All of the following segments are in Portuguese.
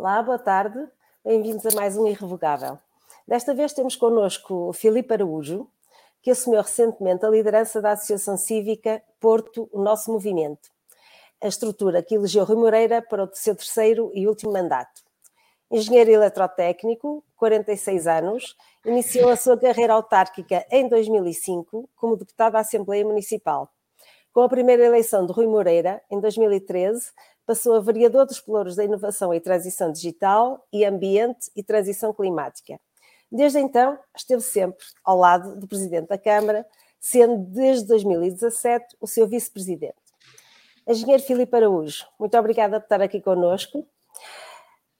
Olá, boa tarde. Bem-vindos a mais um Irrevogável. Desta vez temos connosco o Filipe Araújo, que assumiu recentemente a liderança da Associação Cívica Porto, o Nosso Movimento, a estrutura que elegeu Rui Moreira para o seu terceiro e último mandato. Engenheiro eletrotécnico, 46 anos, iniciou a sua carreira autárquica em 2005 como deputado da Assembleia Municipal. Com a primeira eleição de Rui Moreira, em 2013, passou a vereador dos Pelouros da Inovação e Transição Digital e Ambiente e Transição Climática. Desde então, esteve sempre ao lado do Presidente da Câmara, sendo desde 2017 o seu Vice-Presidente. Engenheiro Filipe Araújo, muito obrigada por estar aqui conosco.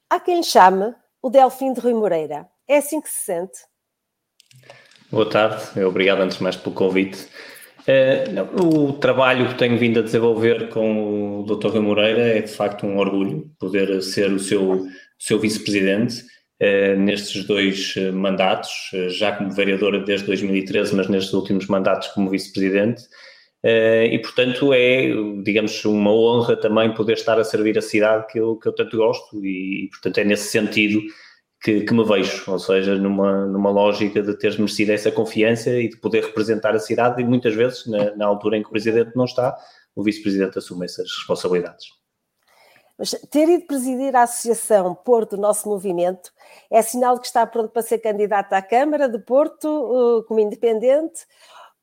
Há quem chame o Delfim de Rui Moreira. É assim que se sente? Boa tarde, obrigado antes de mais pelo convite. Uh, o trabalho que tenho vindo a desenvolver com o Dr. Rui Moreira é de facto um orgulho poder ser o seu, seu vice-presidente uh, nestes dois uh, mandatos, já como vereadora desde 2013, mas nestes últimos mandatos como vice-presidente. e portanto é, digamos, uma honra também poder estar a servir a cidade que eu, que eu tanto gosto, e, e portanto é nesse sentido que, que, me vejo, ou seja, numa, numa lógica de teres merecido essa confiança e de poder representar a cidade, e muitas vezes, na, na altura em que o Presidente não está, o Vice-Presidente assume essas responsabilidades. Mas ter ido presidir a Associação Porto, nosso movimento, é sinal de que está pronto para ser candidato à Câmara de Porto uh, como independente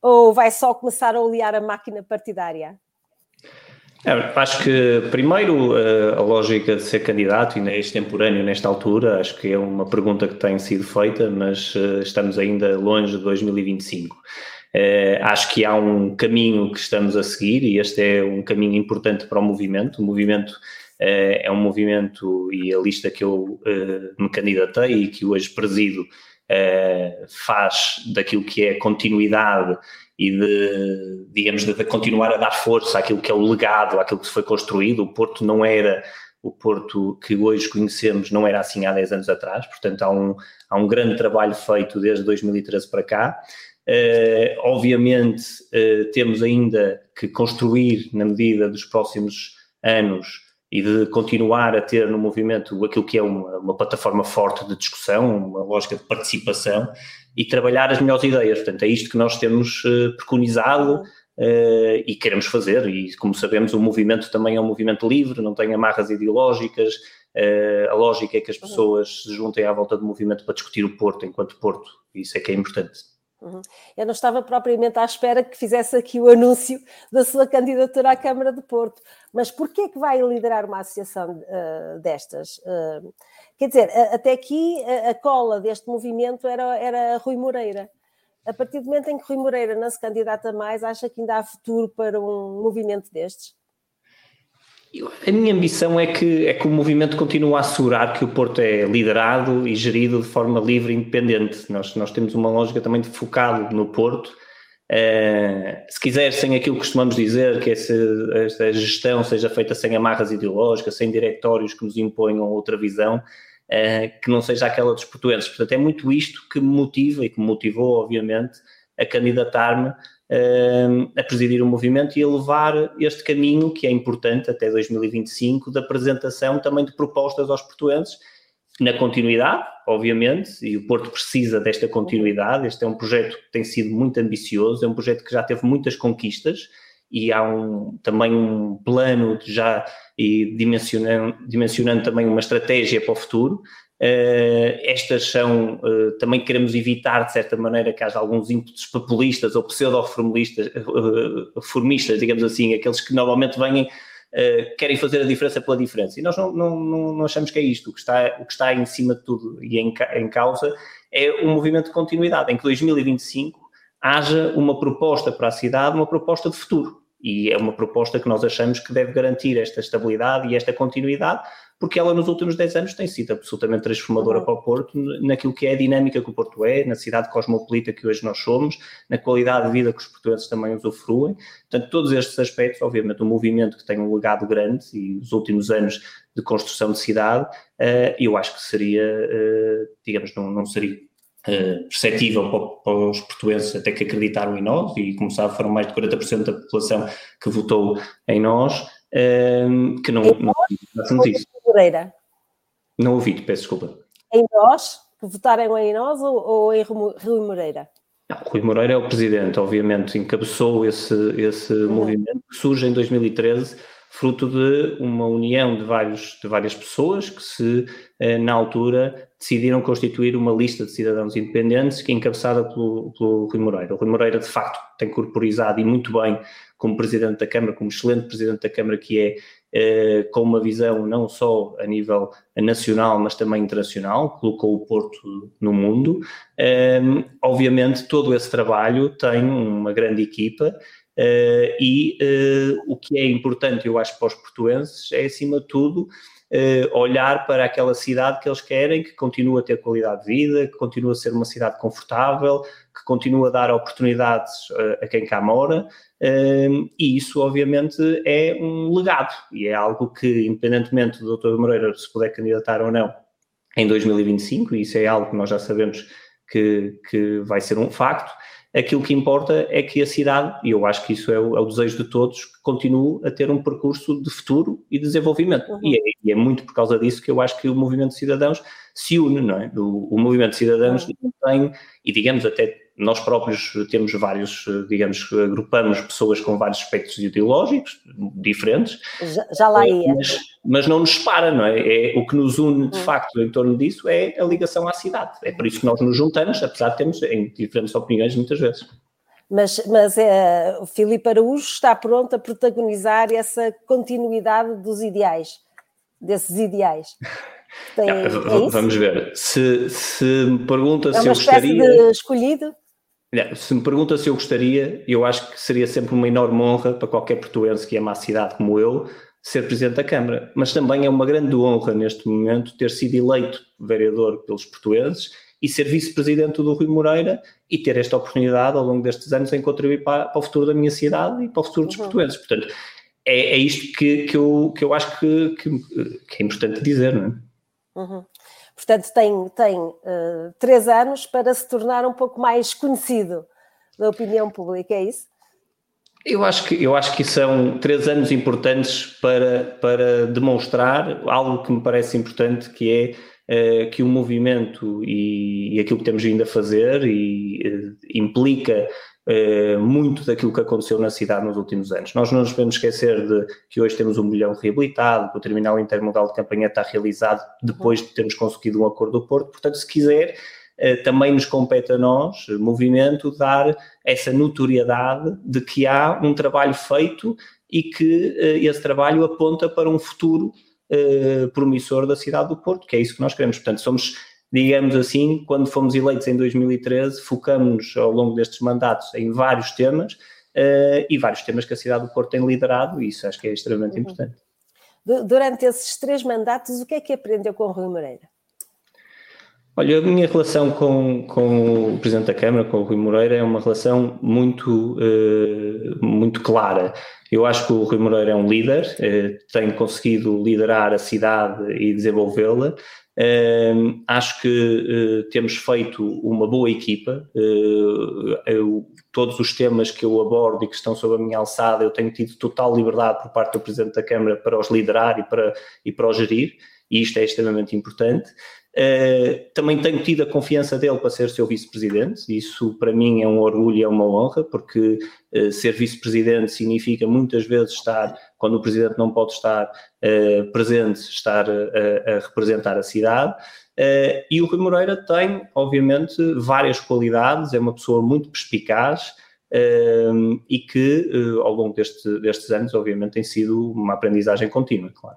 ou vai só começar a olear a máquina partidária? É, acho que, primeiro, eh, a lógica de ser candidato, e extemporâneo nesta altura, acho que é uma pergunta que tem sido feita, mas eh, estamos ainda longe de 2025. Eh, acho que há um caminho que estamos a seguir e este é um caminho importante para o movimento. O movimento é um movimento e a lista que eu me candidatei e que hoje presido faz daquilo que é continuidade e de, digamos, de continuar a dar força àquilo que é o legado, àquilo que se foi construído. O Porto não era o Porto que hoje conhecemos, não era assim há 10 anos atrás, portanto há um, há um grande trabalho feito desde 2013 para cá. Uh, obviamente uh, temos ainda que construir na medida dos próximos anos e de continuar a ter no movimento aquilo que é uma, uma plataforma forte de discussão, uma lógica de participação e trabalhar as melhores ideias. Portanto, é isto que nós temos uh, preconizado uh, e queremos fazer. E, como sabemos, o movimento também é um movimento livre, não tem amarras ideológicas. Uh, a lógica é que as pessoas se juntem à volta do movimento para discutir o Porto enquanto Porto. Isso é que é importante. Uhum. Eu não estava propriamente à espera que fizesse aqui o anúncio da sua candidatura à Câmara de Porto, mas porquê é que vai liderar uma associação uh, destas? Quer dizer, até aqui a, a, cola deste movimento era, era Rui Moreira. A partir do momento em que Rui Moreira não se candidata mais, acha que ainda há futuro para um movimento destes? A minha ambição é que, é que o movimento continue a assegurar que o Porto é liderado e gerido de forma livre e independente. Nós, nós temos uma lógica também de focado no Porto. Uh, se quiser, sem aquilo que costumamos dizer, que essa, gestão seja feita sem amarras ideológicas, sem diretórios que nos imponham outra visão, uh, que não seja aquela dos portuenses. Portanto, é muito isto que me motiva e que me motivou, obviamente, a candidatar-me a presidir o movimento e a levar este caminho, que é importante até 2025, da apresentação também de propostas aos portuenses, na continuidade, obviamente, e o Porto precisa desta continuidade. Este é um projeto que tem sido muito ambicioso, é um projeto que já teve muitas conquistas e há um, também um plano já e dimensionando, dimensionando também uma estratégia para o futuro. Uh, estas são, uh, também queremos evitar, de certa maneira, que haja alguns ímpetos populistas ou pseudo-formistas, uh, formistas, digamos assim, aqueles que normalmente vêm, querem fazer a diferença pela diferença. E nós não, não, não, achamos que é isto. O que está, o que está em cima de tudo e em, em causa é um movimento de continuidade, em que 2025 haja uma proposta para a cidade, uma proposta de futuro. E é uma proposta que nós achamos que deve garantir esta estabilidade e esta continuidade, porque ela nos últimos 10 anos tem sido absolutamente transformadora uhum. para o Porto, naquilo que é a dinâmica que o Porto é, na cidade cosmopolita que hoje nós somos, na qualidade de vida que os portugueses também usufruem. Portanto, todos estes aspectos, obviamente, um movimento que tem um legado grande e os últimos anos de construção de cidade, uh, eu acho que seria, uh, digamos, não, não seria Uh, perceptível para, para, os portugueses até que acreditaram em nós, e como sabe foram mais de 40% da população que votou em nós, uh, que não, não, não, não Moreira. Não ouvi, peço desculpa. Em nós, que votaram em nós ou, ou em Rui Moreira? Não, Rui Moreira é o presidente, obviamente, encabeçou esse, esse uhum. movimento que surge em 2013 fruto de uma união de, vários, de várias pessoas que se, eh, na altura, decidiram constituir uma lista de cidadãos independentes que é encabeçada pelo, pelo Rui Moreira. O Rui Moreira, de facto, tem corporizado e muito bem como Presidente da Câmara, como excelente Presidente da Câmara que é, com uma visão não só a nível nacional, mas também internacional, colocou o Porto no mundo. Eh, obviamente, todo esse trabalho tem uma grande equipa e uh, o que é importante, eu acho, para os portuenses é, acima de tudo, uh, olhar para aquela cidade que eles querem, que continua a ter qualidade de vida, que continua a ser uma cidade confortável, que continua a dar oportunidades a quem cá mora, e isso, obviamente, é um legado, e é algo que, independentemente do Dr. Moreira se puder candidatar ou não em 2025, e isso é algo que nós já sabemos que, que vai ser um facto, Aquilo que importa é que a cidade, e eu acho que isso é o, é o desejo de todos, continue a ter um percurso de futuro e desenvolvimento. Uhum. E, é, e, é, muito por causa disso que eu acho que o movimento de cidadãos se une, não é? O, o movimento de cidadãos uhum. tem, e digamos até nós próprios temos vários, digamos, agrupamos pessoas com vários aspectos ideológicos diferentes. Já, já lá ia. Mas, mas, não nos separa, não é? é? O que nos une, de hum. facto, em torno disso é a ligação à cidade. É por isso que nós nos juntamos, apesar de termos em diferentes opiniões muitas vezes. Mas, mas é, o Filipe Araújo está pronto a protagonizar essa continuidade dos ideais, desses ideais. Tem, é vamos ver. Se, se me pergunta é se eu gostaria. De escolhido? Se me pergunta se eu gostaria, eu acho que seria sempre uma enorme honra para qualquer portuense que ama a cidade como eu ser Presidente da Câmara. Mas também é uma grande honra neste momento ter sido eleito vereador pelos portuenses e ser vice-presidente do Rui Moreira e ter esta oportunidade ao longo destes anos em contribuir para, para o futuro da minha cidade e para o futuro dos uhum. portuenses. Portanto, é, é isto que, que, eu, que eu acho que, que, que é importante dizer, não é? Uhum. Portanto, tem, tem uh, três anos para se tornar um pouco mais conhecido da opinião pública, é isso? Eu acho que, eu acho que são três anos importantes para, para demonstrar algo que me parece importante, que é uh, que o movimento e, e, aquilo que temos vindo a fazer e, uh, implica eh, muito daquilo que aconteceu na cidade nos últimos anos. Nós não nos podemos esquecer de que hoje temos um milhão reabilitado, que o terminal intermodal de campanha está realizado depois de termos conseguido um acordo do Porto. Portanto, se quiser, eh, também nos compete a nós, movimento, dar essa notoriedade de que há um trabalho feito e que eh, esse trabalho aponta para um futuro promissor da cidade do Porto, que é isso que nós queremos. Portanto, somos digamos assim, quando fomos eleitos em 2013, focamos ao longo destes mandatos em vários temas uh, e vários temas que a cidade do Porto tem liderado, e isso acho que é extremamente uhum. importante. Durante esses três mandatos, o que é que aprendeu com o Rui Moreira? Olha, a minha relação com, com o Presidente da Câmara, com o Rui Moreira, é uma relação muito, uh, muito clara. Eu acho que o Rui Moreira é um líder, uh, tem conseguido liderar a cidade e desenvolvê-la, Acho que uh, temos feito uma boa equipa. Uh, eu, todos os temas que eu abordo e que estão sob a minha alçada, eu tenho tido total liberdade por parte do Presidente da Câmara para os liderar e para, e para os gerir, e isto é extremamente importante. Uh, também tenho tido a confiança dele para ser seu vice-presidente, isso para mim é um orgulho e é uma honra, porque uh, ser vice-presidente significa muitas vezes estar, quando o presidente não pode estar uh, presente, estar a representar a cidade. e o Rui Moreira tem, obviamente, várias qualidades, é uma pessoa muito perspicaz. e que ao longo deste, destes anos, obviamente, tem sido uma aprendizagem contínua, claro.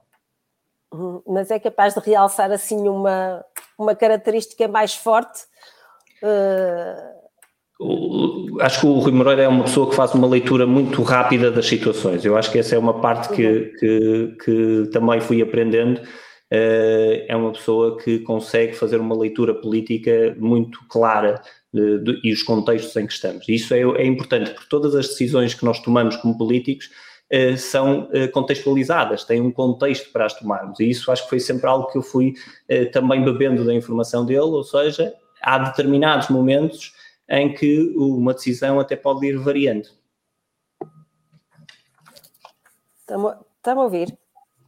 Mas é capaz de realçar assim uma, uma característica mais forte? Uh... Acho que o Rui Moreira é uma pessoa que faz uma leitura muito rápida das situações. Eu acho que essa é uma parte que, uhum. que, que também fui aprendendo. Uh, é uma pessoa que consegue fazer uma leitura política muito clara de, de, e os contextos em que estamos. Isso é, é importante, porque todas as decisões que nós tomamos como políticos são eh, contextualizadas, têm um contexto para as tomarmos. E isso acho que foi sempre algo que eu fui eh, também bebendo da informação dele, ou seja, há determinados momentos em que uma decisão até pode ir variando. Estamos a ouvir?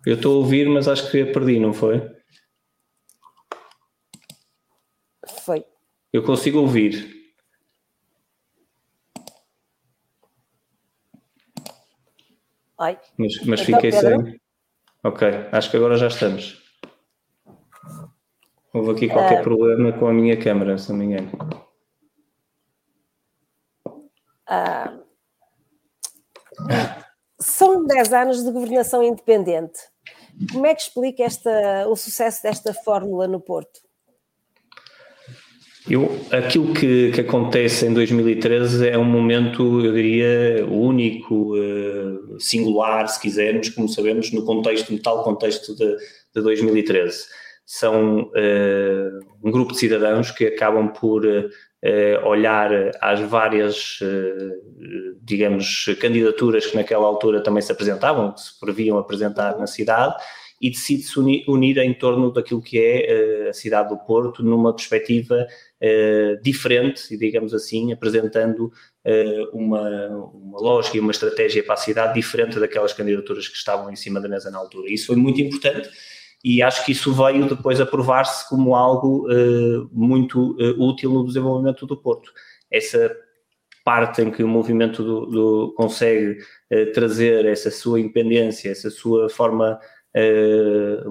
Eu estou a ouvir, mas acho que a perdi, não foi? Foi. Eu consigo ouvir. Ai. Mas, mas então, fiquei Pedro? sem. Ok, acho que agora já estamos. Houve aqui qualquer uh, problema com a minha câmera, se não me engano. Uh, são 10 anos de governação independente. Como é que explica esta, o sucesso desta fórmula no Porto? Eu, aquilo que, que, acontece em 2013 é um momento, eu diria, único, eh, singular, se quisermos, como sabemos, no contexto, no tal contexto de, de 2013. São uh, um grupo de cidadãos que acabam por uh, olhar às várias, digamos, candidaturas que naquela altura também se apresentavam, que se previam apresentar na cidade, e decide-se unir, unir, em torno daquilo que é a cidade do Porto, numa perspectiva eh, diferente, digamos assim, apresentando uh, uma, uma lógica e uma estratégia para a cidade diferente daquelas candidaturas que estavam em cima da mesa na altura. Isso foi muito importante e acho que isso veio depois a provar-se como algo uh, muito útil no desenvolvimento do Porto. Essa parte em que o movimento do, do consegue trazer essa sua independência, essa sua forma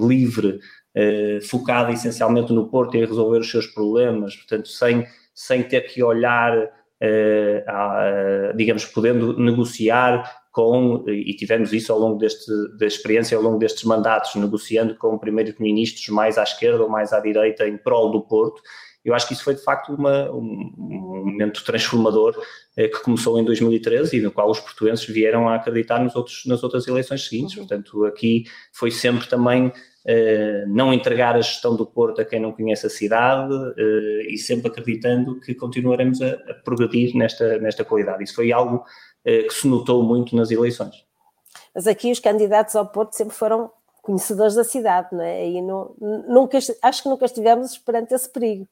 livre eh, focada essencialmente no Porto e resolver os seus problemas, portanto, sem, sem ter que olhar, uh, a, digamos, podendo negociar com, e tivemos isso ao longo deste, da experiência, ao longo destes mandatos, negociando com primeiros-ministros mais à esquerda ou mais à direita em prol do Porto. Eu acho que isso foi de facto uma, um, um, momento transformador eh, que começou em 2013 e no qual os portuenses vieram a acreditar nos outros, nas outras eleições seguintes. Uhum. Portanto, aqui foi sempre também Uh, não entregar a gestão do Porto a quem não conhece a cidade uh, e sempre acreditando que continuaremos a, a, progredir nesta, nesta qualidade. Isso foi algo uh, que se notou muito nas eleições. Mas aqui os candidatos ao Porto sempre foram conhecedores da cidade, não é? E não, nunca, acho que nunca estivemos perante esse perigo.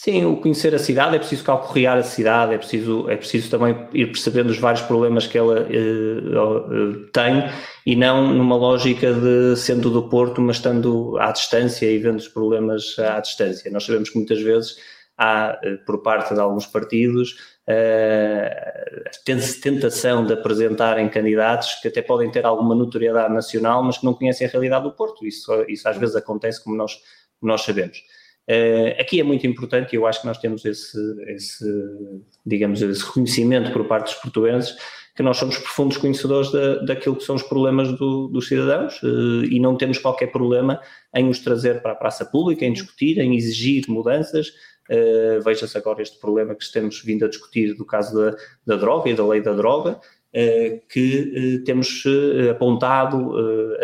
Sim, o conhecer a cidade, é preciso calcorrear a cidade, é preciso, é preciso também ir percebendo os vários problemas que ela uh, tem e não numa lógica de sendo do Porto, mas estando à distância e vendo os problemas à distância. Nós sabemos que muitas vezes há, por parte de alguns partidos, a tentação de apresentarem candidatos que até podem ter alguma notoriedade nacional, mas que não conhecem a realidade do Porto. Isso, isso às vezes acontece, como nós, como nós sabemos. Uh, aqui é muito importante, e eu acho que nós temos esse, esse, digamos, esse reconhecimento por parte dos portuenses, que nós somos profundos conhecedores da, daquilo que são os problemas do, dos cidadãos uh, e não temos qualquer problema em os trazer para a praça pública, em discutir, em exigir mudanças. Uh, Veja-se agora este problema que estamos vindo a discutir do caso da, da droga e da lei da droga. Eh, que eh, temos eh, apontado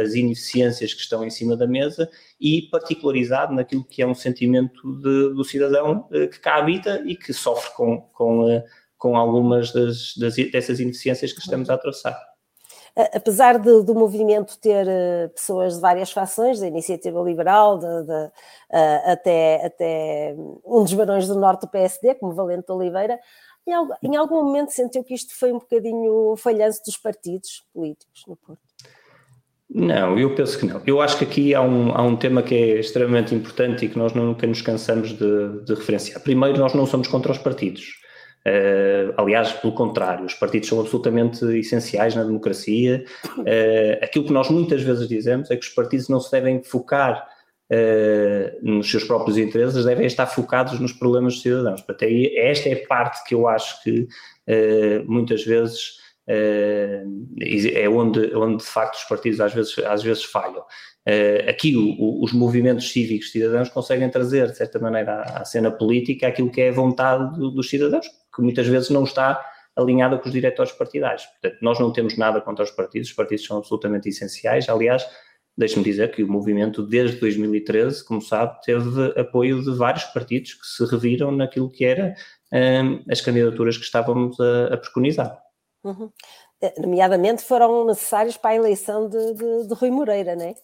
as ineficiências que estão em cima da mesa e particularizado naquilo que é um sentimento de, do cidadão que cá habita e que sofre com, com, com algumas das, das, dessas ineficiências que estamos a atravessar. Apesar de, do movimento ter pessoas de várias fações, da iniciativa liberal, de, de, até, até um dos barões do norte do PSD, como Valente Oliveira, em algum, momento sentiu que isto foi um bocadinho falhanço dos partidos políticos no Porto? Não, eu penso que não. Eu acho que aqui há um, há um tema que é extremamente importante e que nós nunca nos cansamos de, de referenciar. Primeiro, nós não somos contra os partidos. Uh, aliás, pelo contrário, os partidos são absolutamente essenciais na democracia. Uh, aquilo que nós muitas vezes dizemos é que os partidos não se devem focar nos seus próprios interesses, devem estar focados nos problemas dos cidadãos. Portanto, esta é a parte que eu acho que uh, muitas vezes uh, é onde, onde de facto os partidos às vezes, às vezes falham. aqui o, os movimentos cívicos cidadãos conseguem trazer, de certa maneira, à, cena política aquilo que é a vontade do, dos cidadãos, que muitas vezes não está alinhada com os diretores partidários. Portanto, nós não temos nada contra os partidos, os partidos são absolutamente essenciais. Aliás, Deixe-me dizer que o movimento, desde 2013, como sabe, teve apoio de vários partidos que se reviram naquilo que eram um, as candidaturas que estávamos a, a preconizar. Uhum. Eh, nomeadamente foram necessários para a eleição de, de, de Rui Moreira, não é?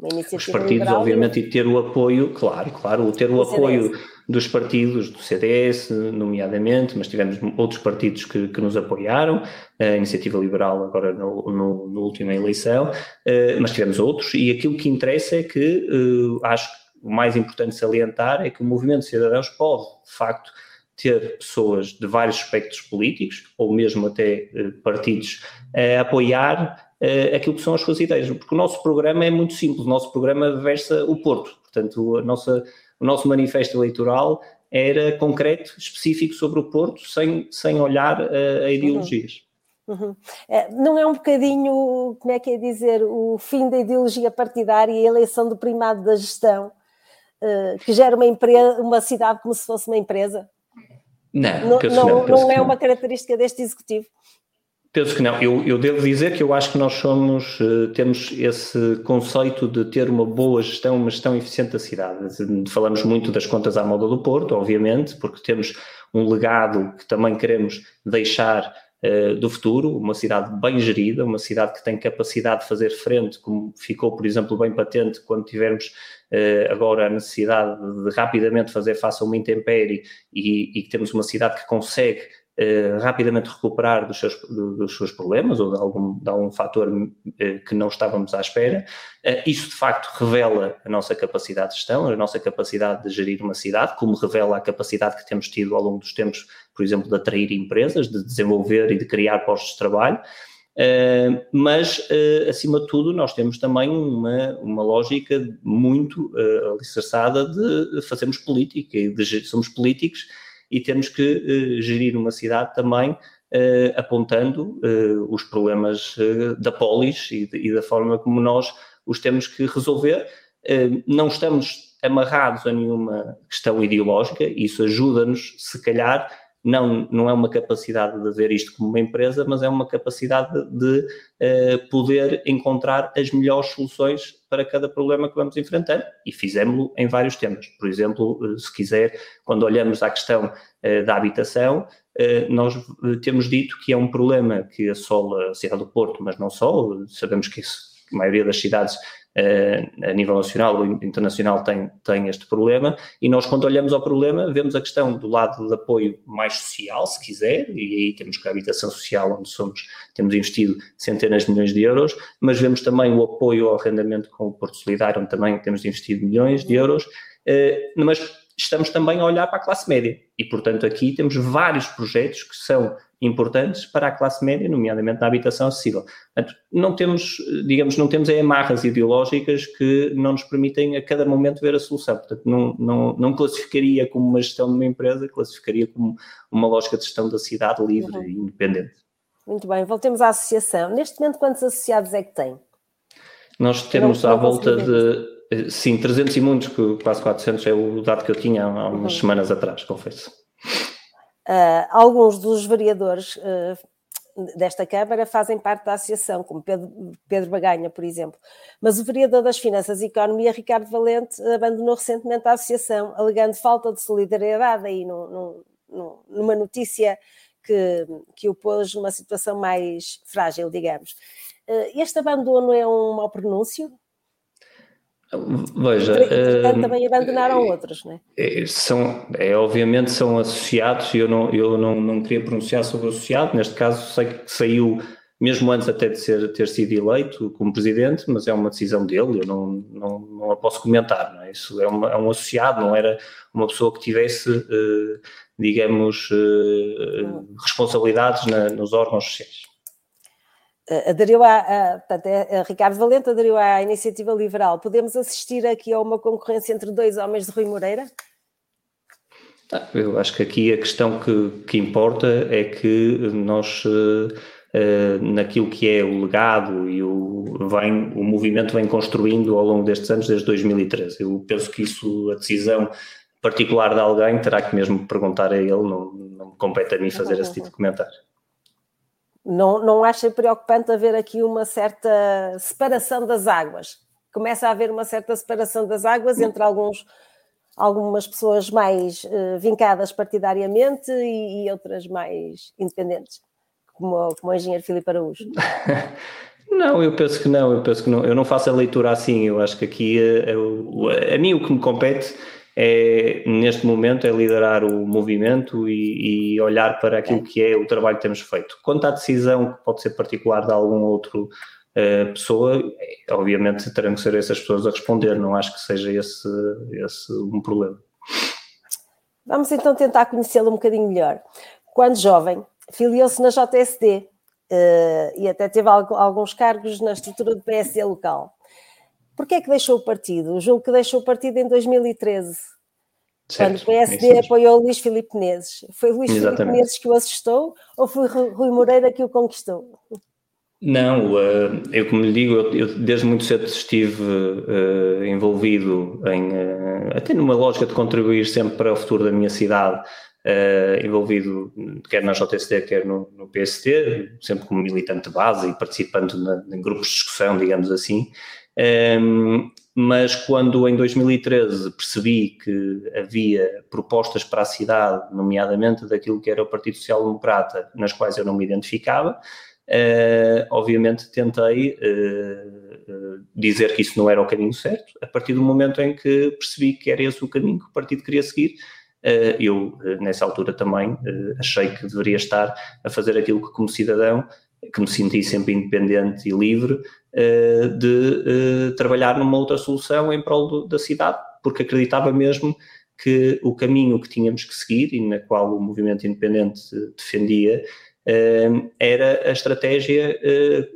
Os partidos, obviamente, e ter o apoio, claro, claro, ter o apoio dos partidos, do CDS, nomeadamente, mas tivemos outros partidos que, que nos apoiaram, a Iniciativa Liberal agora no, no, no última eleição, eh, mas tivemos outros, e aquilo que interessa é que uh, acho o mais importante salientar é que o movimento de cidadãos pode, de facto, ter pessoas de vários espectros políticos, ou mesmo até eh, partidos, a apoiar uh, aquilo que são as suas ideias, porque o nosso programa é muito simples, o nosso programa versa o Porto, portanto, nossa, o nosso manifesto eleitoral era concreto, específico sobre o Porto, sem, sem olhar uh, a ideologias. Uhum. Uhum. É, não é um bocadinho, como é que é dizer, o fim da ideologia partidária e a eleição do primado da gestão, uh, que gera uma, empresa, uma cidade como se fosse uma empresa? Não, não, não, não é uma característica deste executivo. Penso que não. Eu, eu, devo dizer que eu acho que nós somos, uh, temos esse conceito de ter uma boa gestão, uma gestão eficiente da cidade. Falamos muito das contas à moda do Porto, obviamente, porque temos um legado que também queremos deixar uh, do futuro, uma cidade bem gerida, uma cidade que tem capacidade de fazer frente, como ficou, por exemplo, bem patente quando tivermos uh, agora a necessidade de rapidamente fazer face a uma intempérie e, e que temos uma cidade que consegue eh, rapidamente recuperar dos seus, dos seus problemas ou de algum, de algum fator eh, que não estávamos à espera. Eh, isso, de facto, revela a nossa capacidade de gestão, a nossa capacidade de gerir uma cidade, como revela a capacidade que temos tido ao longo dos tempos, por exemplo, de atrair empresas, de desenvolver e de criar postos de trabalho. Uh, mas, uh, acima de tudo, nós temos também uma, uma lógica muito uh, alicerçada de fazermos política e de, somos políticos e temos que uh, gerir uma cidade também uh, apontando uh, os problemas da polis e, e, da forma como nós os temos que resolver. não estamos amarrados a nenhuma questão ideológica, isso ajuda-nos, se calhar, não, não é uma capacidade de ver isto como uma empresa, mas é uma capacidade de, de poder encontrar as melhores soluções para cada problema que vamos enfrentando e fizemos-lo em vários temas. Por exemplo, eh, se quiser, quando olhamos à questão uh, da habitação, uh, nós temos dito que é um problema que assola a cidade do Porto, mas não só, sabemos que isso, a maioria das cidades a nível nacional ou internacional tem, tem este problema, e nós, quando olhamos ao problema, vemos a questão do lado de apoio mais social, se quiser, e aí temos que a habitação social, onde somos, temos investido centenas de milhões de euros, mas vemos também o apoio ao arrendamento com o Porto Solidário, onde também temos investido milhões de euros, eh, mas estamos também a olhar para a classe média, e portanto aqui temos vários projetos que são importantes para a classe média, nomeadamente na habitação acessível. Portanto, não temos, digamos, não temos amarras ideológicas que não nos permitem a cada momento ver a solução. Portanto, não, não, não classificaria como uma gestão de uma empresa, classificaria como uma lógica de gestão da cidade livre uhum. e independente. Muito bem, voltemos à associação. Neste momento, quantos associados é que tem? Nós temos à volta de, sim, 300 e muitos, quase 400 é o dado que eu tinha há umas uhum. semanas atrás, confesso. Uh, alguns dos vereadores uh, desta Câmara fazem parte da associação, como Pedro, Pedro Baganha, por exemplo. Mas o vereador das Finanças e Economia, Ricardo Valente, abandonou recentemente a associação, alegando falta de solidariedade aí no, no, numa notícia que, que o pôs numa situação mais frágil, digamos. Uh, este abandono é um mau pronúncio? Veja, uh, também abandonaram outros, não é? São, é, obviamente são associados e eu, não, eu não, não queria pronunciar sobre o associado, neste caso sei que saiu mesmo antes até de ser, ter sido eleito como presidente, mas é uma decisão dele, eu não, não, não a posso comentar, não é? Isso é, uma, é um associado, não era uma pessoa que tivesse, uh, digamos, uh, responsabilidades na, nos órgãos sociais aderiu a, a, portanto, é, a, Ricardo Valente aderiu à iniciativa liberal. Podemos assistir aqui a uma concorrência entre dois homens de Rui Moreira? Ah, eu acho que aqui a questão que, que importa é que nós, uh, uh, naquilo que é o legado e o, vem, o movimento vem construindo ao longo destes anos, desde 2013. Eu penso que isso, a decisão particular de alguém, terá que mesmo perguntar a ele, não, não me compete a mim fazer esse tipo de comentário. Não, não acha preocupante haver aqui uma certa separação das águas? Começa a haver uma certa separação das águas entre alguns, algumas pessoas mais uh, vincadas partidariamente e, e, outras mais independentes, como, como o engenheiro Filipe Araújo. Não, eu penso que não, eu penso que não. Eu não faço a leitura assim, eu acho que aqui uh, a mim o que me compete é, neste momento, é liderar o movimento e, e, olhar para aquilo que é o trabalho que temos feito. Quanto à decisão, que pode ser particular de algum outro uh, pessoa, obviamente terão que ser essas pessoas a responder, não acho que seja esse, esse um problema. Vamos então tentar conhecê-lo um bocadinho melhor. Quando jovem, filiou-se na JSD uh, e até teve alguns cargos na estrutura do PSD local. Porquê é que deixou o partido? Julgo que deixou o partido em 2013, certo, quando o PSD é apoiou Luís Filipe Menezes. Foi Luís. Filipe Menezes que o assistou ou foi Rui Moreira que o conquistou? Não, eh, eu como lhe digo, eu, desde muito cedo estive uh, envolvido em, uh, até numa lógica de contribuir sempre para o futuro da minha cidade, envolvido quer na JSD, quer no, no PST, sempre como militante de base e participando na, em grupos de discussão, digamos assim. Um, mas quando em 2013 percebi que havia propostas para a cidade, nomeadamente daquilo que era o Partido Social Democrata, nas quais eu não me identificava, uh, obviamente tentei uh, dizer que isso não era o caminho certo, a partir do momento em que percebi que era esse o caminho que o partido queria seguir, eu, nessa altura também, achei que deveria estar a fazer aquilo que, como cidadão, que me senti sempre independente e livre, de eh, trabalhar numa outra solução em prol da cidade, porque acreditava mesmo que o caminho que tínhamos que seguir e na qual o movimento independente defendia eh, era a estratégia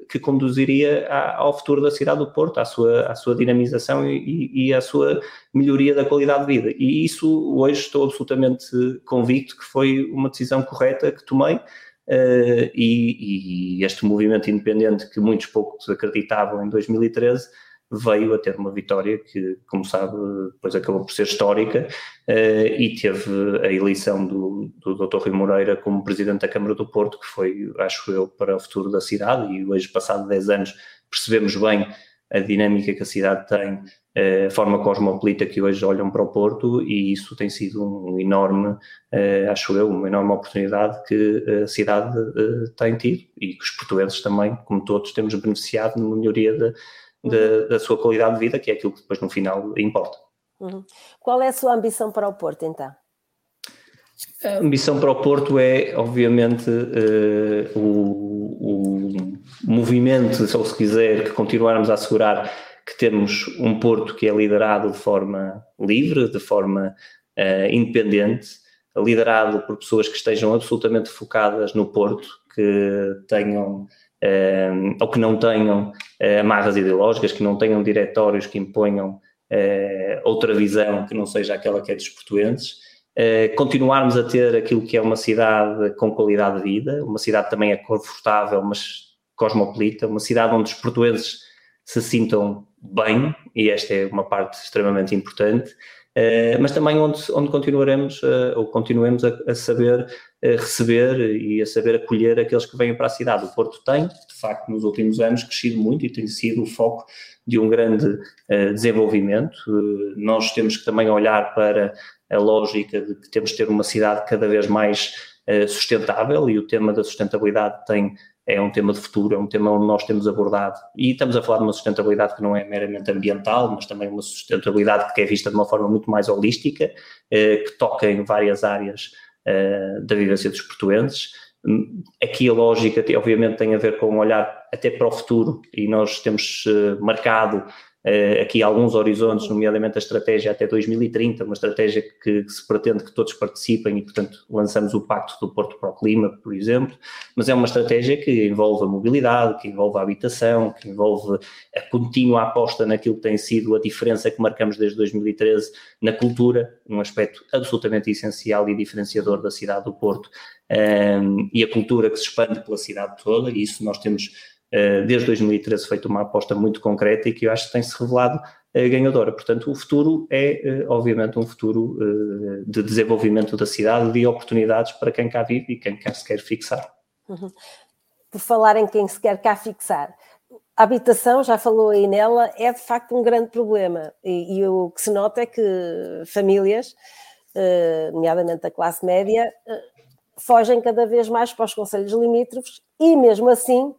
que conduziria ao futuro da cidade do Porto, à sua, à sua dinamização e, e à sua melhoria da qualidade de vida. E isso hoje estou absolutamente convicto que foi uma decisão correta que tomei Uh, e, e, este movimento independente que muitos poucos acreditavam em 2013 veio a ter uma vitória que, como sabe, depois acabou por ser histórica uh, e teve a eleição do, do Dr. Rui Moreira como Presidente da Câmara do Porto, que foi, acho eu, para o futuro da cidade e hoje, passado 10 anos, percebemos bem a dinâmica que a cidade tem, a forma cosmopolita que hoje olham para o Porto e isso tem sido um enorme, acho eu, uma enorme oportunidade que a cidade tem tido e que os portugueses também, como todos, temos beneficiado numa melhoria de, de, da sua qualidade de vida, que é aquilo que depois no final importa. Uhum. Qual é a sua ambição para o Porto, então? A ambição para o Porto é, obviamente, uh, o, o, movimento, ou se quiser, que continuarmos a assegurar que temos um Porto que é liderado de forma livre, de forma uh, independente, liderado por pessoas que estejam absolutamente focadas no Porto, que tenham uh, ou que não tenham amarras ideológicas, que não tenham diretórios que imponham outra visão que não seja aquela que é dos portuenses Uh, continuarmos a ter aquilo que é uma cidade com qualidade de vida, uma cidade também é confortável, mas cosmopolita, uma cidade onde os portugueses se sintam bem, e esta é uma parte extremamente importante, uh, mas também onde, onde continuaremos, uh, ou continuemos a, a saber receber e a saber acolher aqueles que vêm para a cidade. O Porto tem, de facto, nos últimos anos crescido muito e tem sido o foco de um grande desenvolvimento. nós temos que também olhar para a lógica de que temos de ter uma cidade cada vez mais sustentável e o tema da sustentabilidade tem é um tema de futuro, é um tema onde nós temos abordado e estamos a falar de uma sustentabilidade que não é meramente ambiental, mas também uma sustentabilidade que é vista de uma forma muito mais holística, eh, que toca em várias áreas eh, da vivência dos portuenses. Aqui a lógica, obviamente, tem a ver com um olhar até para o futuro e nós temos marcado uh, aqui alguns horizontes, nomeadamente a estratégia até 2030, uma estratégia que, que, se pretende que todos participem e, portanto, lançamos o Pacto do Porto para o Clima, por exemplo, mas é uma estratégia que envolve a mobilidade, que envolve a habitação, que envolve a contínua aposta naquilo que tem sido a diferença que marcamos desde 2013 na cultura, um aspecto absolutamente essencial e diferenciador da cidade do Porto, um, ehm, e a cultura que se expande pela cidade toda, e isso nós temos eh, desde 2013 feito uma aposta muito concreta e que eu acho que tem-se revelado eh, ganhadora. Portanto, o futuro é, eh, obviamente, um futuro de desenvolvimento da cidade, de oportunidades para quem cá vive e quem cá se quer fixar. Uhum. Por falar em quem se quer cá fixar, a habitação, já falou aí nela, é de facto um grande problema. E, e o que se nota é que famílias, nomeadamente a classe média, fogem cada vez mais para os conselhos limítrofes e, mesmo assim,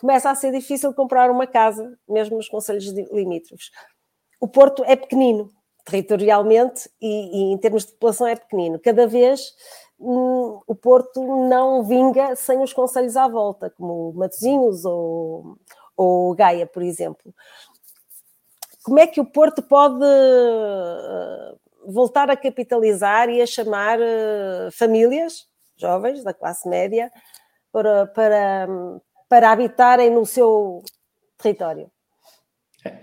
começa a ser difícil comprar uma casa, mesmo nos conselhos limítrofes. O Porto é pequenino, territorialmente e, e, em termos de população é pequenino. Cada vez hum, o Porto não vinga sem os conselhos à volta, como Matosinhos ou, ou Gaia, por exemplo. Como é que o Porto pode uh, voltar a capitalizar e a chamar uh, famílias jovens da classe média para, para, para habitarem no seu território?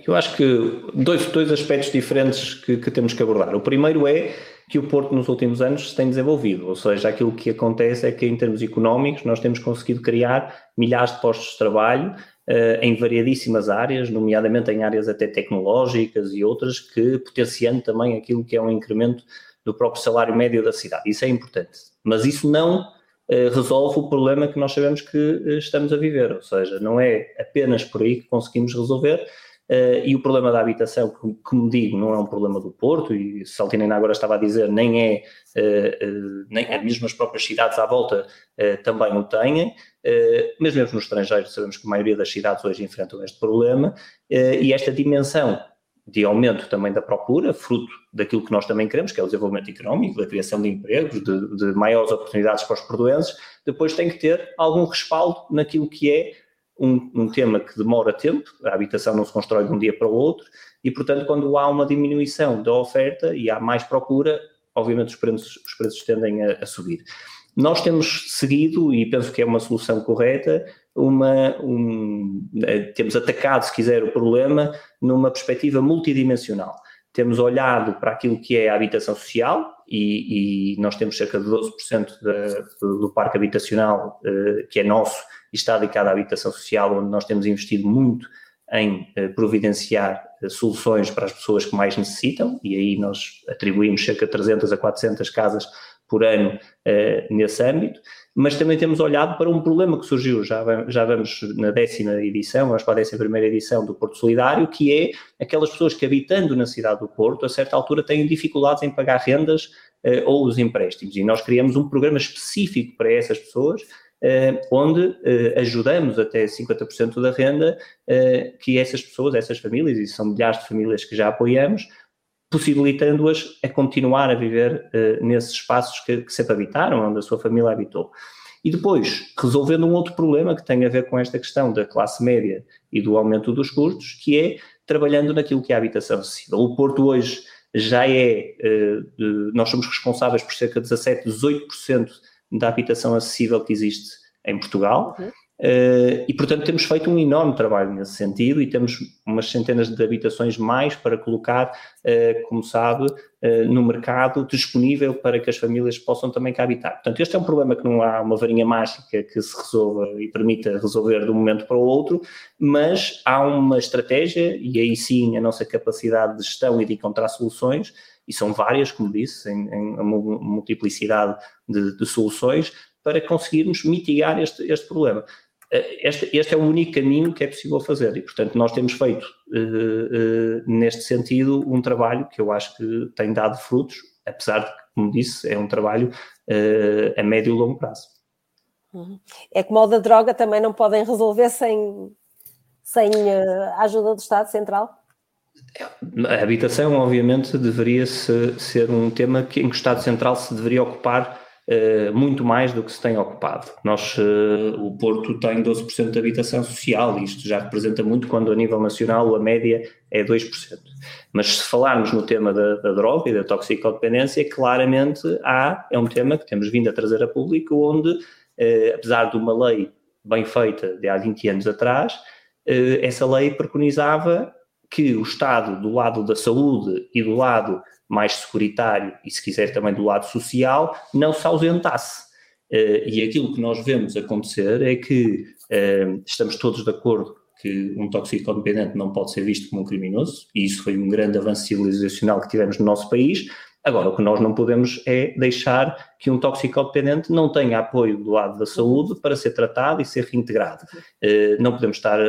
Eu acho que dois, dois aspectos diferentes que, que, temos que abordar. O primeiro é que o Porto nos últimos anos se tem desenvolvido, ou seja, aquilo que acontece é que em termos económicos nós temos conseguido criar milhares de postos de trabalho uh, em variadíssimas áreas, nomeadamente em áreas até tecnológicas e outras, que potenciando também aquilo que é um incremento do próprio salário médio da cidade. Isso é importante. Mas isso não resolve o problema que nós sabemos que uh, estamos a viver, ou seja, não é apenas por aí que conseguimos resolver Uh, e o problema da habitação, que, como digo, não é um problema do Porto, e Saltinena agora estava a dizer, nem é, nem é as próprias cidades à volta também o têm, mas mesmo no estrangeiro sabemos que a maioria das cidades hoje enfrentam este problema, e esta dimensão de aumento também da procura, fruto daquilo que nós também queremos, que é o desenvolvimento económico, da criação de empregos, de, de maiores oportunidades para os portuenses, depois tem que ter algum respaldo naquilo que é um, um, tema que demora tempo, a habitação não se constrói de um dia para o outro, e portanto, quando há uma diminuição da oferta e há mais procura, obviamente os preços, os preços tendem a, a subir. Nós temos seguido, e penso que é uma solução correta, uma, um, eh, temos atacado, se quiser, o problema numa perspectiva multidimensional. Temos olhado para aquilo que é a habitação social, e, e nós temos cerca de 12% de, do parque habitacional uh, que é nosso e está dedicado à habitação social, onde nós temos investido muito em eh, providenciar eh, soluções para as pessoas que mais necessitam, e aí nós atribuímos cerca de 300 a 400 casas por ano eh, nesse âmbito, mas também temos olhado para um problema que surgiu, já, já vamos na décima edição, vamos para a décima primeira edição do Porto Solidário, que é aquelas pessoas que habitando na cidade do Porto, a certa altura têm dificuldades em pagar rendas ou os empréstimos, e nós criamos um programa específico para essas pessoas, eh, onde eh, ajudamos até 50% da renda eh, que essas pessoas, essas famílias, e são milhares de famílias que já apoiamos, possibilitando-as a continuar a viver nesses espaços que, que sempre habitaram, onde a sua família habitou. E depois, resolvendo um outro problema que tem a ver com esta questão da classe média e do aumento dos custos, que é trabalhando naquilo que é a habitação acessível. O Porto hoje já é, nós somos responsáveis por cerca de 17, 18% da habitação acessível que existe em Portugal. Uhum. Uh, e, portanto, temos feito um enorme trabalho nesse sentido e temos umas centenas de habitações mais para colocar, uh, como sabe, uh, no mercado disponível para que as famílias possam também cá habitar. Portanto, este é um problema que não há uma varinha mágica que se resolva e permita resolver de um momento para o outro, mas há uma estratégia e aí sim a nossa capacidade de gestão e de encontrar soluções e são várias, como disse, em, em multiplicidade de, de, soluções, para conseguirmos mitigar este, este problema. Eh, este, este, é o único caminho que é possível fazer e, portanto, nós temos feito, uh, uh, neste sentido, um trabalho que eu acho que tem dado frutos, apesar de, como disse, é um trabalho uh, a médio e longo prazo. Uhum. É como o da droga também não podem resolver sem, sem a ajuda do Estado Central? A habitação, obviamente, deveria -se ser um tema que, em que o Estado Central se deveria ocupar muito mais do que se tem ocupado. Nós, uh, o Porto tem 12% de habitação social, e isto já representa muito quando a nível nacional a média é 2%. Mas se falarmos no tema da, da droga e da toxicodependência, claramente há, é um tema que temos vindo a trazer a público, onde, uh, apesar de uma lei bem feita de há 20 anos atrás, essa lei preconizava que o Estado, do lado da saúde e do lado mais securitário e, se quiser, também do lado social, não se ausentasse. Uh, e aquilo que nós vemos acontecer é que uh, estamos todos de acordo que um toxicodependente não pode ser visto como um criminoso, e isso foi um grande avanço civilizacional que tivemos no nosso país. Agora, o que nós não podemos é deixar que um toxicodependente não tenha apoio do lado da saúde para ser tratado e ser reintegrado. Uh, não podemos estar,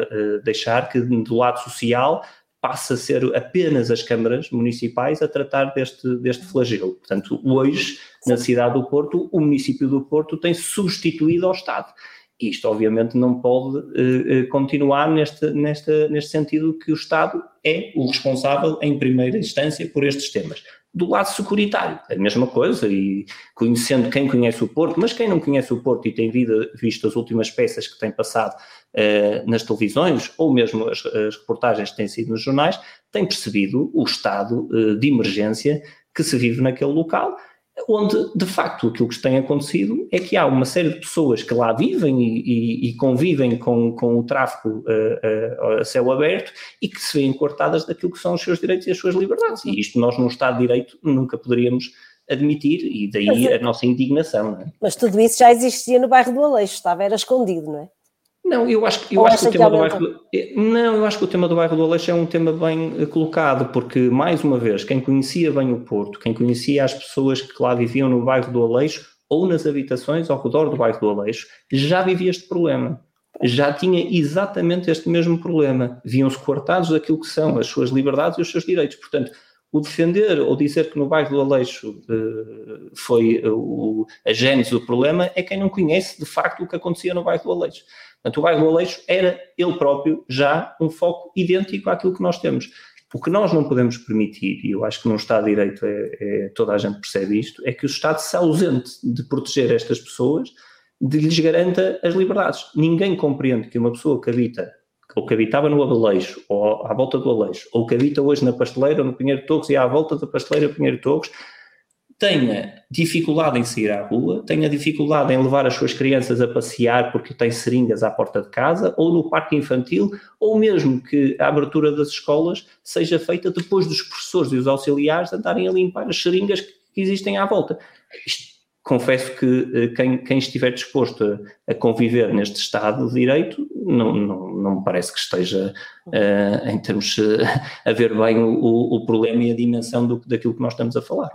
deixar que do lado social passa a ser apenas as câmaras municipais a tratar deste, deste flagelo. Portanto, hoje, na cidade do Porto, o município do Porto tem substituído ao Estado. Isto, obviamente, não pode uh, continuar neste, neste, neste sentido que o Estado é o responsável, em primeira instância, por estes temas. Do lado securitário. É a mesma coisa, e conhecendo quem conhece o Porto, mas quem não conhece o Porto e tem visto as últimas peças que tem passado uh, nas televisões, ou mesmo as, as, reportagens que têm sido nos jornais, tem percebido o estado uh, de emergência que se vive naquele local onde de facto aquilo que tem acontecido é que há uma série de pessoas que lá vivem e, e, e convivem com, com o tráfico uh, uh, a céu aberto e que se veem cortadas daquilo que são os seus direitos e as suas liberdades. E isto nós, num Estado de Direito, nunca poderíamos admitir e daí a nossa indignação. É? Mas tudo isso já existia no bairro do Aleixo, estava, era escondido, não é? Não, eu acho, eu acho que o tema do bairro eh, não, eu acho que o tema do bairro do Aleixo é um tema bem eh, colocado, porque mais uma vez, quem conhecia bem o Porto, quem conhecia as pessoas que lá viviam no bairro do Aleixo ou nas habitações ao redor do bairro do Aleixo, já vivia este problema. Já tinha exatamente este mesmo problema. Viam-se cortados daquilo que são as suas liberdades e os seus direitos. Portanto, o defender ou dizer que no bairro do Aleixo uh, foi uh, o, a gênese do problema é quem não conhece de facto o que acontecia no bairro do Aleixo. Portanto, o bairro do Aleixo era ele próprio já um foco idêntico àquilo que nós temos. O que nós não podemos permitir, e eu acho que num Estado de Direito é, é, toda a gente percebe isto, é que o Estado se ausente de proteger estas pessoas, de lhes garanta as liberdades. Ninguém compreende que uma pessoa que habita, ou que habitava no Aleixo, ou à volta do Aleixo, ou que habita hoje na Pasteleira, ou no Pinheiro de Togos, e à volta da Pasteleira Pinheiro de Togos, tenha dificuldade em sair à rua, tenha dificuldade em levar as suas crianças a passear porque tem seringas à porta de casa, ou no parque infantil, ou mesmo que a abertura das escolas seja feita depois dos professores e os auxiliares andarem a limpar as seringas que existem à volta. Isto, confesso que eh, quem, quem estiver disposto a, a, conviver neste Estado de Direito não, não, não me parece que esteja, uh, em termos uh, a ver bem o, o, problema e a dimensão do, daquilo que nós estamos a falar.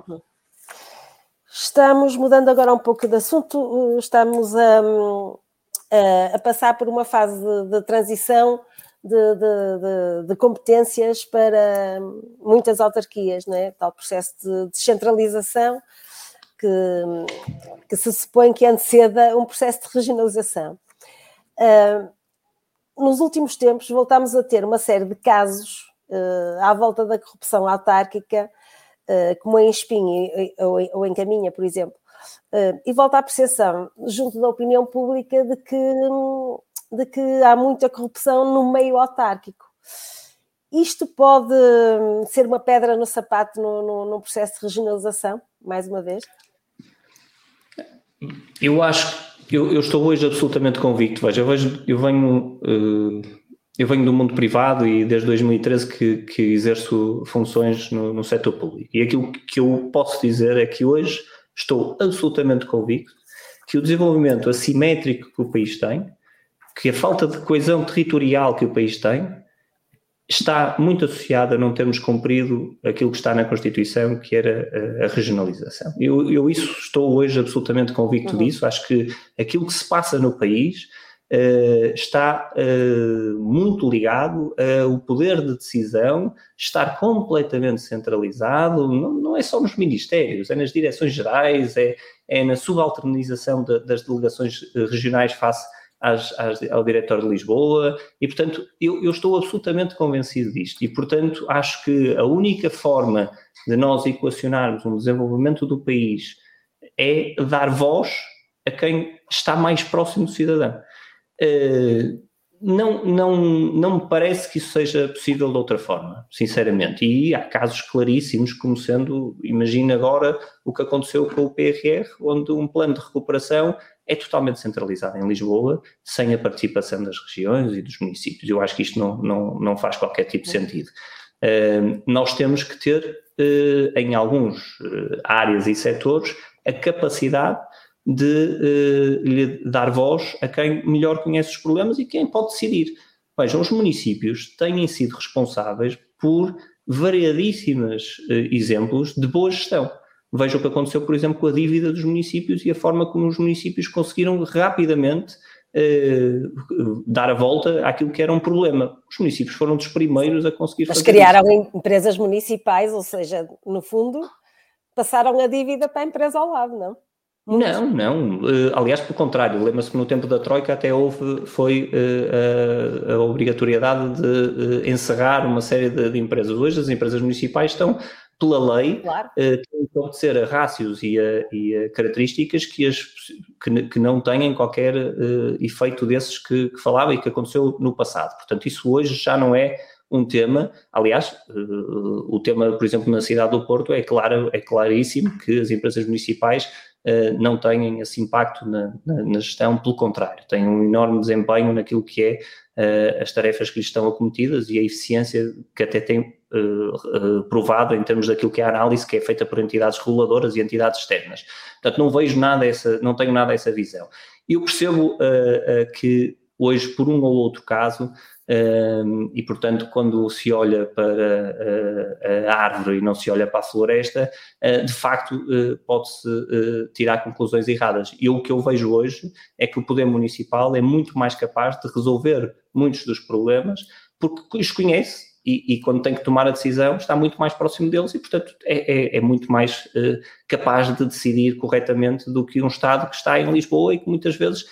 Estamos mudando agora um pouco de assunto, estamos a, a, a passar por uma fase de, de transição de, de, de, competências para muitas autarquias, não é? tal processo de descentralização que, que se supõe que anteceda um processo de regionalização. Uh, nos últimos tempos voltámos a ter uma série de casos uh, à volta da corrupção autárquica eh, como em Espinho ou em Caminha, por exemplo, eh, e volta à percepção junto da opinião pública de que, de que há muita corrupção no meio autárquico. Isto pode ser uma pedra no sapato no processo de regionalização, mais uma vez? Eu acho, eu, eu, estou hoje absolutamente convicto. Veja, eu, vejo, eu venho uh, eu venho do mundo privado e desde 2013 que, que exerço funções no, no setor público. E aquilo que eu posso dizer é que hoje estou absolutamente convicto que o desenvolvimento assimétrico que o país tem, que a falta de coesão territorial que o país tem, está muito associada a não termos cumprido aquilo que está na Constituição, que era a, regionalização. Eu, eu isso estou hoje absolutamente convicto uhum. disso. Acho que aquilo que se passa no país está uh, muito ligado ao poder de decisão estar completamente centralizado, não, não, é só nos ministérios, é nas direções gerais, é, é na subalternização de, das delegações eh, regionais face às, às, ao diretor de Lisboa, e portanto eu, eu estou absolutamente convencido disto, e portanto acho que a única forma de nós equacionarmos um desenvolvimento do país é dar voz a quem está mais próximo do cidadão. Uh, não, não, não me parece que isso seja possível de outra forma, sinceramente. E há casos claríssimos, como sendo, imagina agora o que aconteceu com o PRR, onde um plano de recuperação é totalmente centralizado em Lisboa, sem a participação das regiões e dos municípios. Eu acho que isto não, não, não faz qualquer tipo de sentido. Uh, nós temos que ter, uh, em alguns áreas e setores, a capacidade de uh, lhe dar voz a quem melhor conhece os problemas e quem pode decidir. Vejam, os municípios têm sido responsáveis por variadíssimos uh, exemplos de boa gestão. Vejam o que aconteceu, por exemplo, com a dívida dos municípios e a forma como os municípios conseguiram rapidamente uh, dar a volta àquilo que era um problema. Os municípios foram dos primeiros a conseguir Mas fazer criaram isso. empresas municipais, ou seja, no fundo, passaram a dívida para a empresa ao lado, não? Não, não. Uh, aliás, pelo contrário, lembra-se que no tempo da Troika até houve, foi uh, a, a, obrigatoriedade de uh, encerrar uma série de, de, empresas. Hoje as empresas municipais estão pela lei, claro. têm que obedecer a rácios e a, e a características que, as, que, que, não têm qualquer efeito desses que, que, falava e que aconteceu no passado. Portanto, isso hoje já não é um tema, aliás, o tema, por exemplo, na cidade do Porto é claro, é claríssimo que as empresas municipais não têm esse impacto na, na, na, gestão, pelo contrário, têm um enorme desempenho naquilo que é uh, as tarefas que lhes estão acometidas e a eficiência que até tem uh, provado em termos daquilo que é a análise que é feita por entidades reguladoras e entidades externas. Portanto, não vejo nada essa, não tenho nada essa visão. Eu percebo que hoje, por um ou outro caso, e, portanto, quando se olha para a, árvore e não se olha para a floresta, ah, de facto ah, pode-se ah, tirar conclusões erradas. E o que eu vejo hoje é que o Poder Municipal é muito mais capaz de resolver muitos dos problemas porque os conhece e, e, quando tem que tomar a decisão está muito mais próximo deles e, portanto, é, é, é muito mais capaz de decidir corretamente do que um Estado que está em Lisboa e que muitas vezes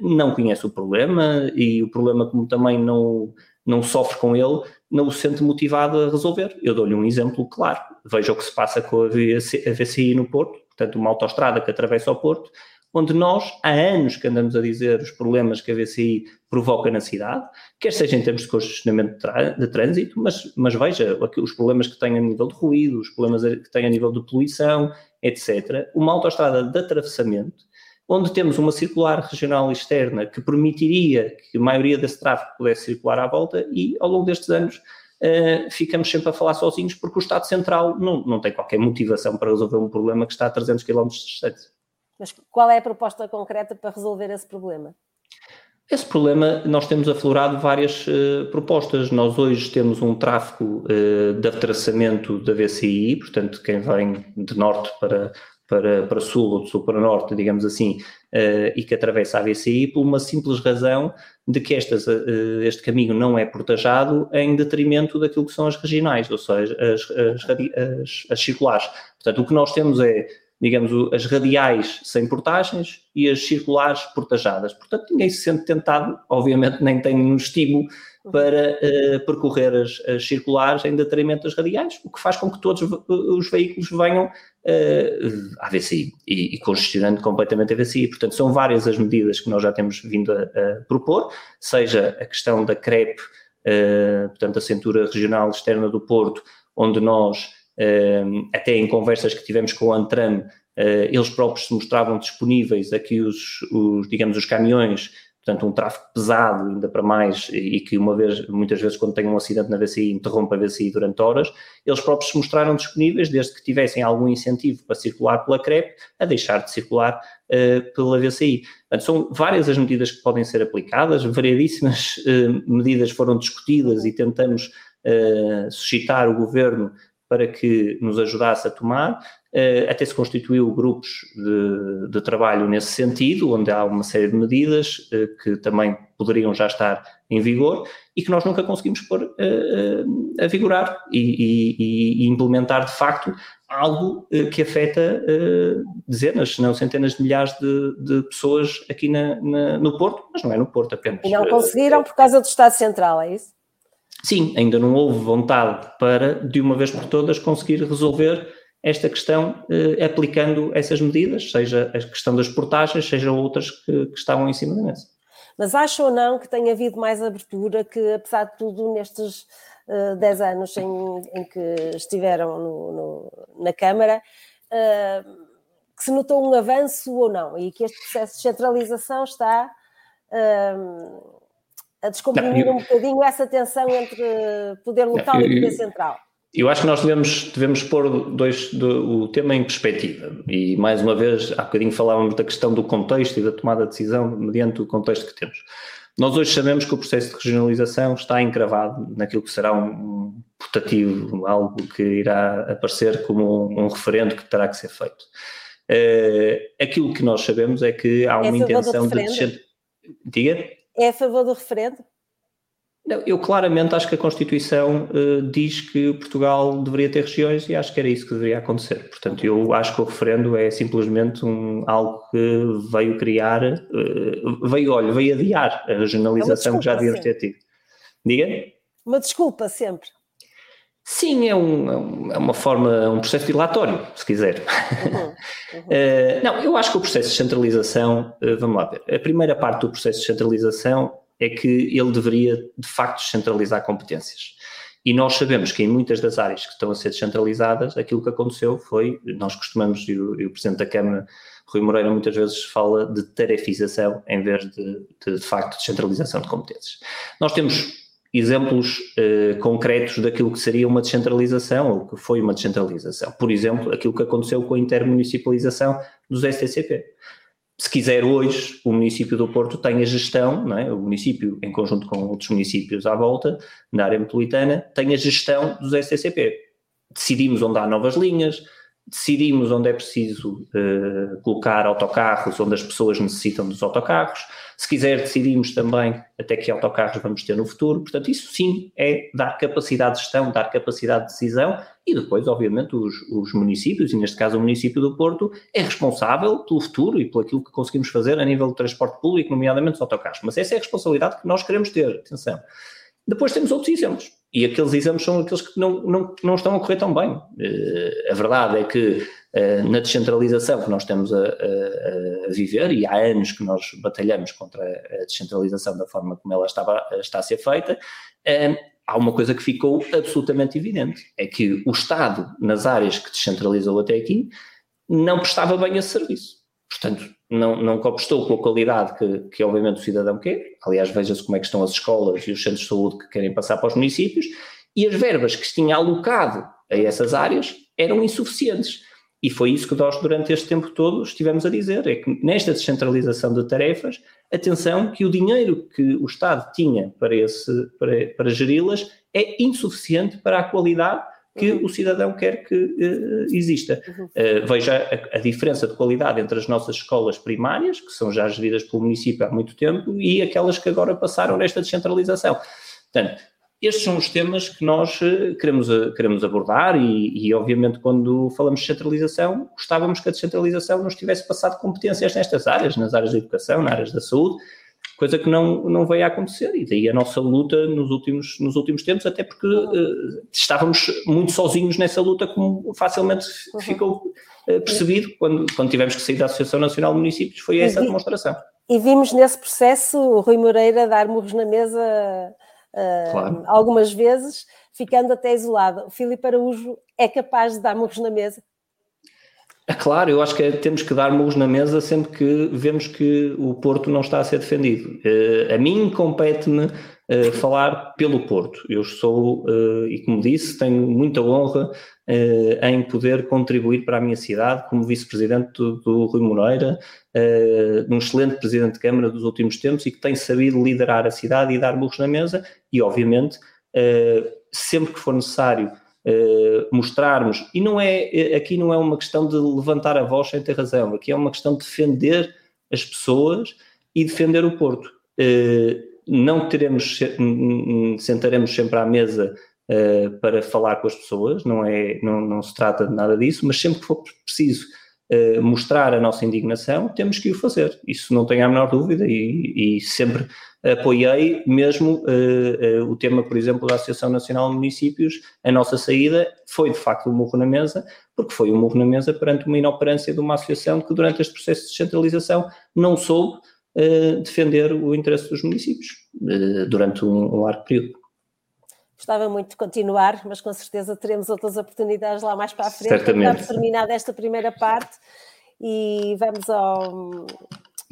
não conhece o problema e o problema, como também não, não sofre com ele, não o sente motivado a resolver. Eu dou-lhe um exemplo claro. Veja o que se passa com a VCI no Porto, portanto, uma autoestrada que atravessa o Porto, onde nós, há anos que andamos a dizer os problemas que a VCI provoca na cidade, quer seja em termos de congestionamento de trânsito, mas, mas veja os problemas que tem a nível de ruído, os problemas que tem a nível de poluição, etc. Uma autoestrada de atravessamento onde temos uma circular regional externa que permitiria que a maioria desse tráfego pudesse circular à volta e ao longo destes anos uh, ficamos sempre a falar sozinhos porque o Estado Central não, não tem qualquer motivação para resolver um problema que está a 300 km de distância. Mas qual é a proposta concreta para resolver esse problema? Esse problema, nós temos aflorado várias uh, propostas. Nós hoje temos um tráfego uh, de atravessamento da VCI, portanto, quem vem de norte para, para, para sul ou de sul para norte, digamos assim, uh, e que atravessa a VCI, por uma simples razão de que estas, uh, este caminho não é portajado em detrimento daquilo que são as regionais, ou seja, as, as, as, as circulares. Portanto, o que nós temos é, digamos, as radiais sem portagens e as circulares portajadas. Portanto, ninguém se sente tentado, obviamente nem tem nenhum estímulo para uh, percorrer as, as, circulares em detrimento das radiais, o que faz com que todos os veículos venham uh, à VCI e, e, congestionando completamente a VCI. Portanto, são várias as medidas que nós já temos vindo a, a propor, seja a questão da CREP, uh, portanto, a Centura Regional Externa do Porto, onde nós, uh, até em conversas que tivemos com o Antram, eles próprios se mostravam disponíveis aqui os, os digamos, os caminhões portanto, um tráfego pesado, ainda para mais, e que uma vez, muitas vezes, quando tem um acidente na VCI, interrompe a VCI durante horas, eles próprios se mostraram disponíveis, desde que tivessem algum incentivo para circular pela CREP, a deixar de circular uh, pela VCI. Portanto, são várias as medidas que podem ser aplicadas, variedíssimas uh, medidas foram discutidas e tentamos uh, suscitar o governo para que nos ajudasse a tomar. Uh, até se constituiu grupos de, de, trabalho nesse sentido, onde há uma série de medidas uh, que também poderiam já estar em vigor e que nós nunca conseguimos pôr uh, a vigorar e, e, e, implementar de facto algo que afeta dezenas, se não centenas de milhares de, de pessoas aqui na, na, no Porto, mas não é no Porto apenas. E não conseguiram por causa do Estado Central, é isso? Sim, ainda não houve vontade para, de uma vez por todas, conseguir resolver esta questão eh, aplicando essas medidas, seja a questão das portagens, seja outras que, que estavam em cima da mesa. Mas acho ou não que tenha havido mais abertura que, apesar de tudo, nestes uh, 10 anos em, em que estiveram no, no, na Câmara, uh, que se notou um avanço ou não, e que este processo de centralização está uh, a descomprimir um bocadinho essa tensão entre poder local não, eu, e poder central. Eu acho que nós devemos, devemos pôr dois, do, o tema em perspectiva e, mais uma vez, há bocadinho falávamos da questão do contexto e da tomada de decisão mediante o contexto que temos. Nós hoje sabemos que o processo de regionalização está encravado naquilo que será um, portativo, algo que irá aparecer como um, um referendo que terá que ser feito. Uh, aquilo que nós sabemos é que há uma é intenção de... Diga? É a favor do referendo? Não, eu claramente acho que a Constituição uh, diz que Portugal deveria ter regiões e acho que era isso que deveria acontecer. Portanto, eu acho que o referendo é simplesmente um, algo que veio criar, uh, veio, olha, veio adiar a regionalização é que já devíamos ter tido. Diga? Uma desculpa sempre. Sim, é, um, é uma forma, um processo dilatório, se quiser. Uhum, uhum. uh, não, eu acho que o processo de centralização, uh, vamos lá ver, a primeira parte do processo de centralização é que ele deveria, de facto, centralizar competências. E nós sabemos que em muitas das áreas que estão a ser descentralizadas, aquilo que aconteceu foi, nós costumamos, e o, e o Presidente da Câmara, Rui Moreira, muitas vezes fala de tarefização em vez de, de, de facto, descentralização de competências. Nós temos exemplos uh, concretos daquilo que seria uma descentralização ou que foi uma descentralização. Por exemplo, aquilo que aconteceu com a intermunicipalização dos STCP. Se quiser hoje, o município do Porto tem a gestão, é? o município, em conjunto com outros municípios à volta, na área metropolitana, tem a gestão dos STCP. Decidimos onde há novas linhas, decidimos onde é preciso uh, colocar autocarros, onde as pessoas necessitam dos autocarros. Se quiser, decidimos também até que autocarros vamos ter no futuro. Portanto, isso sim é dar capacidade de gestão, dar capacidade de decisão e depois, obviamente, os, os municípios, e neste caso o município do Porto, é responsável pelo futuro e pelo aquilo que conseguimos fazer a nível do transporte público, nomeadamente os autocarros. Mas essa é a responsabilidade que nós queremos ter, atenção. Depois temos outros exemplos e aqueles exames são aqueles que não, não, não estão a correr tão bem. Uh, a verdade é que uh, na descentralização que nós estamos a, a, a, viver, e há anos que nós batalhamos contra a descentralização da forma como ela estava, está a ser feita, uh, há uma coisa que ficou absolutamente evidente: é que o Estado, nas áreas que descentralizou até aqui, não prestava bem esse serviço. Portanto, não, não cooptou com a qualidade que, que obviamente o cidadão quer. Aliás, veja-se como é que estão as escolas e os centros de saúde que querem passar para os municípios, e as verbas que se tinha alocado a essas áreas eram insuficientes. E foi isso que nós, durante este tempo todo, estivemos a dizer: é que nesta descentralização de tarefas, atenção que o dinheiro que o Estado tinha para, para, para geri-las é insuficiente para a qualidade que uhum. o cidadão quer que uh, exista. Uhum. Uh, veja a, a, diferença de qualidade entre as nossas escolas primárias, que são já geridas pelo município há muito tempo, e aquelas que agora passaram nesta descentralização. Portanto, estes são os temas que nós uh, queremos, queremos abordar e, e, obviamente, quando falamos de descentralização, gostávamos que a descentralização nos tivesse passado competências nestas áreas, nas áreas da educação, nas áreas da saúde, coisa que não, não veio a acontecer. E daí a nossa luta nos últimos, nos últimos tempos, até porque uh, estávamos muito sozinhos nessa luta, como facilmente uhum. ficou uh, percebido quando, quando tivemos que sair da Associação Nacional de Municípios, foi essa a demonstração. E vimos nesse processo o Rui Moreira dar murros na mesa uh, claro. algumas vezes, ficando até isolado. O Filipe Araújo é capaz de dar murros na mesa? É claro, eu acho que é, temos que dar murros na mesa sempre que vemos que o Porto não está a ser defendido. Uh, a mim compete-me uh, falar pelo Porto. Eu sou, uh, e como disse, tenho muita honra em poder contribuir para a minha cidade como vice-presidente do, do, Rui Moreira, um excelente presidente de Câmara dos últimos tempos e que tem sabido liderar a cidade e dar murros na mesa e, obviamente, sempre que for necessário Uh, mostrarmos, e não é, eh, aqui não é uma questão de levantar a voz sem ter razão, aqui é uma questão de defender as pessoas e defender o Porto. Uh, não teremos, sentaremos sempre à mesa para falar com as pessoas, não, é, não, não se trata de nada disso, mas sempre que for preciso mostrar a nossa indignação, temos que o fazer. Isso não tenho a menor dúvida e, e sempre apoiei mesmo uh, uh, o tema, por exemplo, da Associação Nacional de Municípios. A nossa saída foi, de facto, um murro na mesa, porque foi um murro na mesa perante uma inoperância de uma associação que, durante este processo de descentralização, não soube uh, defender o interesse dos municípios durante um, um largo período. Gostava muito de continuar, mas com certeza teremos outras oportunidades lá mais para a frente. Certamente. Terminada esta primeira parte e vamos ao,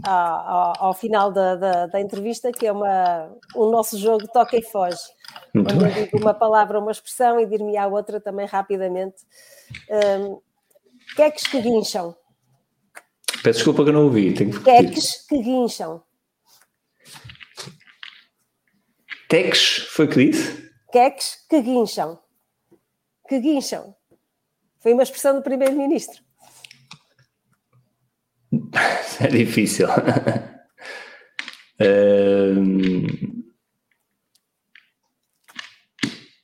ao, ao final da, da, da, entrevista, que é uma, o nosso jogo Toca e Foge, Muito onde bem. eu digo uma palavra, uma expressão e dir-me a outra também rapidamente. Um, queques que guincham. Peço desculpa que eu não ouvi. Tenho que queques que guincham. Teques, foi o que disse? Queques que guincham. Que guincham. Foi uma expressão do primeiro-ministro. É difícil. um...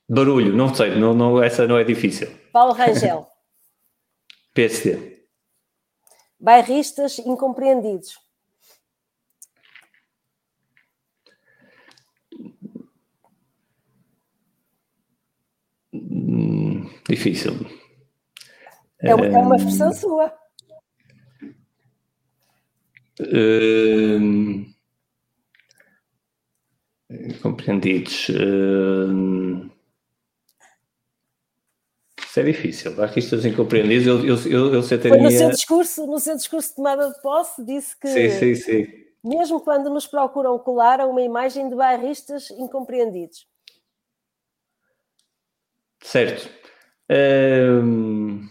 Barulho, não sei, não, não, essa não é difícil. Paulo Rangel. PSD. Bairristas incompreendidos. difícil. É, uma, é uma expressão sua. Uh, compreendidos. Uh, isso é difícil. Artistas incompreendidos, eu, eu, eu, eu sei Foi no seu discurso, no seu discurso de tomada de posse, disse que sim, sim, sim. mesmo quando nos procuram colar a uma imagem de bairristas incompreendidos. Certo. Um...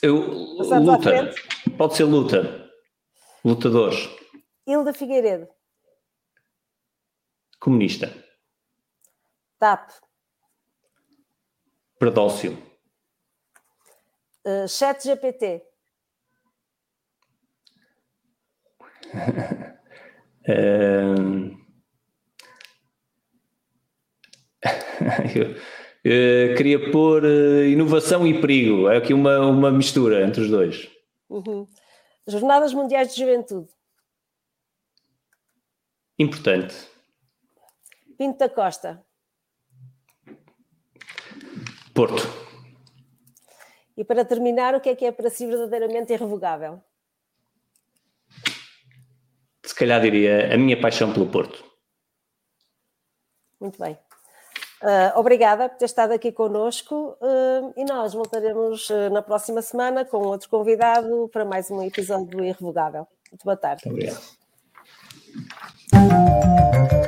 Eu, luta. Pode ser luta. Lutadores. Hilda Figueiredo. Comunista. TAP. Predócio. Uh, chat GPT. uh... eu, queria pôr uh, inovação e perigo. É aqui uma, uma mistura entre os dois. Uhum. Jornadas Mundiais de Juventude. Importante. Pinto da Costa. Porto. E para terminar, o que é que é para si verdadeiramente irrevogável? Se calhar diria a minha paixão pelo Porto. Muito bem. Uh, obrigada por ter estado aqui connosco uh, e nós voltaremos uh, na próxima semana com outro convidado para mais um episódio do Irrevogável. Muito boa tarde. Muito obrigado.